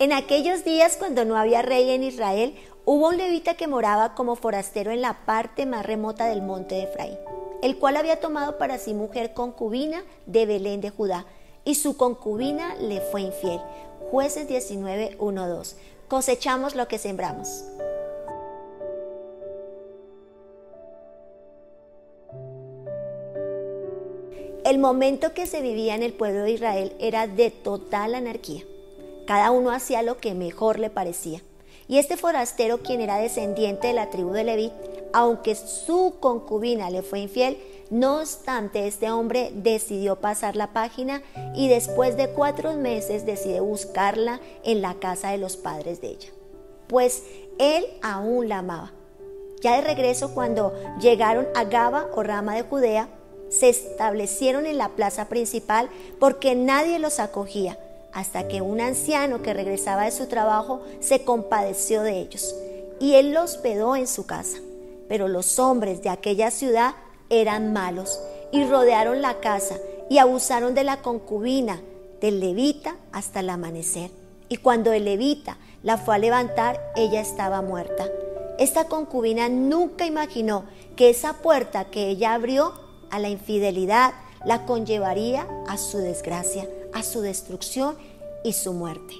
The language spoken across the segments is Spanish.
En aquellos días cuando no había rey en Israel, hubo un levita que moraba como forastero en la parte más remota del monte de Efraín, el cual había tomado para sí mujer concubina de Belén de Judá, y su concubina le fue infiel. Jueces 19, 1, 2. Cosechamos lo que sembramos. El momento que se vivía en el pueblo de Israel era de total anarquía. Cada uno hacía lo que mejor le parecía. Y este forastero, quien era descendiente de la tribu de Leví, aunque su concubina le fue infiel, no obstante, este hombre decidió pasar la página y después de cuatro meses decide buscarla en la casa de los padres de ella, pues él aún la amaba. Ya de regreso, cuando llegaron a Gaba o Rama de Judea, se establecieron en la plaza principal porque nadie los acogía, hasta que un anciano que regresaba de su trabajo se compadeció de ellos, y él los hospedó en su casa. Pero los hombres de aquella ciudad eran malos y rodearon la casa y abusaron de la concubina del levita hasta el amanecer. Y cuando el levita la fue a levantar, ella estaba muerta. Esta concubina nunca imaginó que esa puerta que ella abrió a la infidelidad la conllevaría a su desgracia, a su destrucción y su muerte.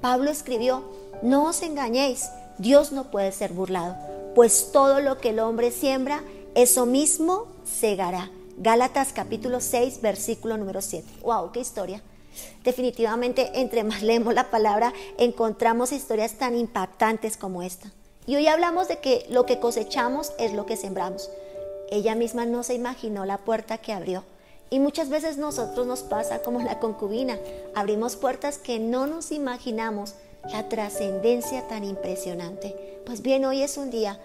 Pablo escribió, no os engañéis, Dios no puede ser burlado, pues todo lo que el hombre siembra, eso mismo segará. Gálatas capítulo 6, versículo número 7. ¡Wow! ¡Qué historia! Definitivamente, entre más leemos la palabra, encontramos historias tan impactantes como esta. Y hoy hablamos de que lo que cosechamos es lo que sembramos. Ella misma no se imaginó la puerta que abrió. Y muchas veces nosotros nos pasa como la concubina. Abrimos puertas que no nos imaginamos la trascendencia tan impresionante. Pues bien, hoy es un día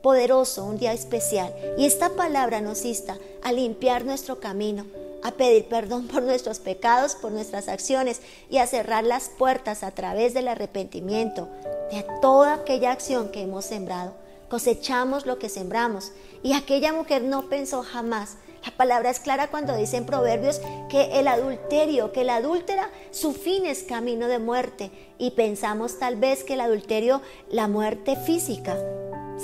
poderoso, un día especial. Y esta palabra nos insta a limpiar nuestro camino, a pedir perdón por nuestros pecados, por nuestras acciones y a cerrar las puertas a través del arrepentimiento de toda aquella acción que hemos sembrado cosechamos lo que sembramos. Y aquella mujer no pensó jamás. La palabra es clara cuando dice en Proverbios que el adulterio, que la adúltera, su fin es camino de muerte. Y pensamos tal vez que el adulterio, la muerte física,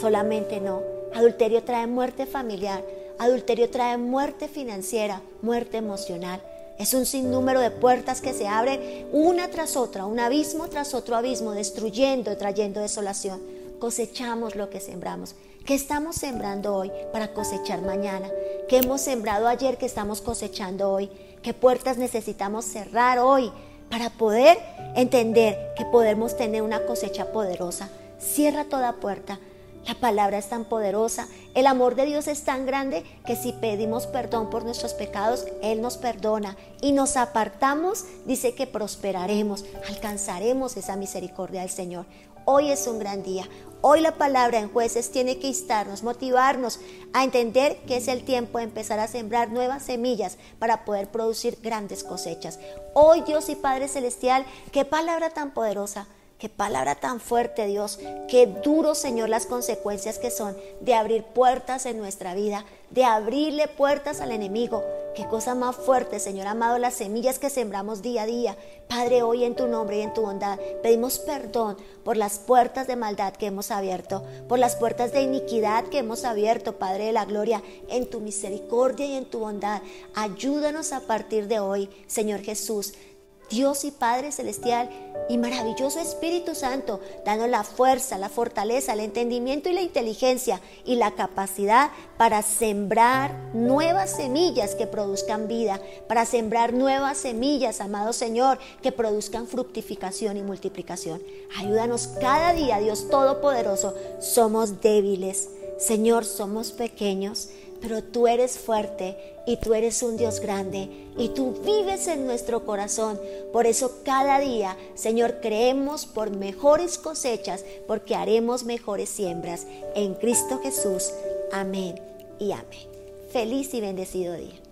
solamente no. Adulterio trae muerte familiar, adulterio trae muerte financiera, muerte emocional. Es un sinnúmero de puertas que se abren una tras otra, un abismo tras otro abismo, destruyendo y trayendo desolación cosechamos lo que sembramos. ¿Qué estamos sembrando hoy para cosechar mañana? ¿Qué hemos sembrado ayer que estamos cosechando hoy? ¿Qué puertas necesitamos cerrar hoy para poder entender que podemos tener una cosecha poderosa? Cierra toda puerta. La palabra es tan poderosa, el amor de Dios es tan grande que si pedimos perdón por nuestros pecados, Él nos perdona y nos apartamos, dice que prosperaremos, alcanzaremos esa misericordia del Señor. Hoy es un gran día. Hoy la palabra en jueces tiene que instarnos, motivarnos a entender que es el tiempo de empezar a sembrar nuevas semillas para poder producir grandes cosechas. Hoy Dios y Padre Celestial, qué palabra tan poderosa. Qué palabra tan fuerte, Dios. Qué duro, Señor, las consecuencias que son de abrir puertas en nuestra vida, de abrirle puertas al enemigo. Qué cosa más fuerte, Señor amado, las semillas que sembramos día a día. Padre, hoy en tu nombre y en tu bondad pedimos perdón por las puertas de maldad que hemos abierto, por las puertas de iniquidad que hemos abierto, Padre de la gloria, en tu misericordia y en tu bondad. Ayúdanos a partir de hoy, Señor Jesús, Dios y Padre Celestial y maravilloso Espíritu Santo, dando la fuerza, la fortaleza, el entendimiento y la inteligencia y la capacidad para sembrar nuevas semillas que produzcan vida, para sembrar nuevas semillas, amado Señor, que produzcan fructificación y multiplicación. Ayúdanos cada día, Dios Todopoderoso. Somos débiles, Señor, somos pequeños pero tú eres fuerte y tú eres un Dios grande y tú vives en nuestro corazón. Por eso cada día, Señor, creemos por mejores cosechas porque haremos mejores siembras. En Cristo Jesús. Amén y amén. Feliz y bendecido día.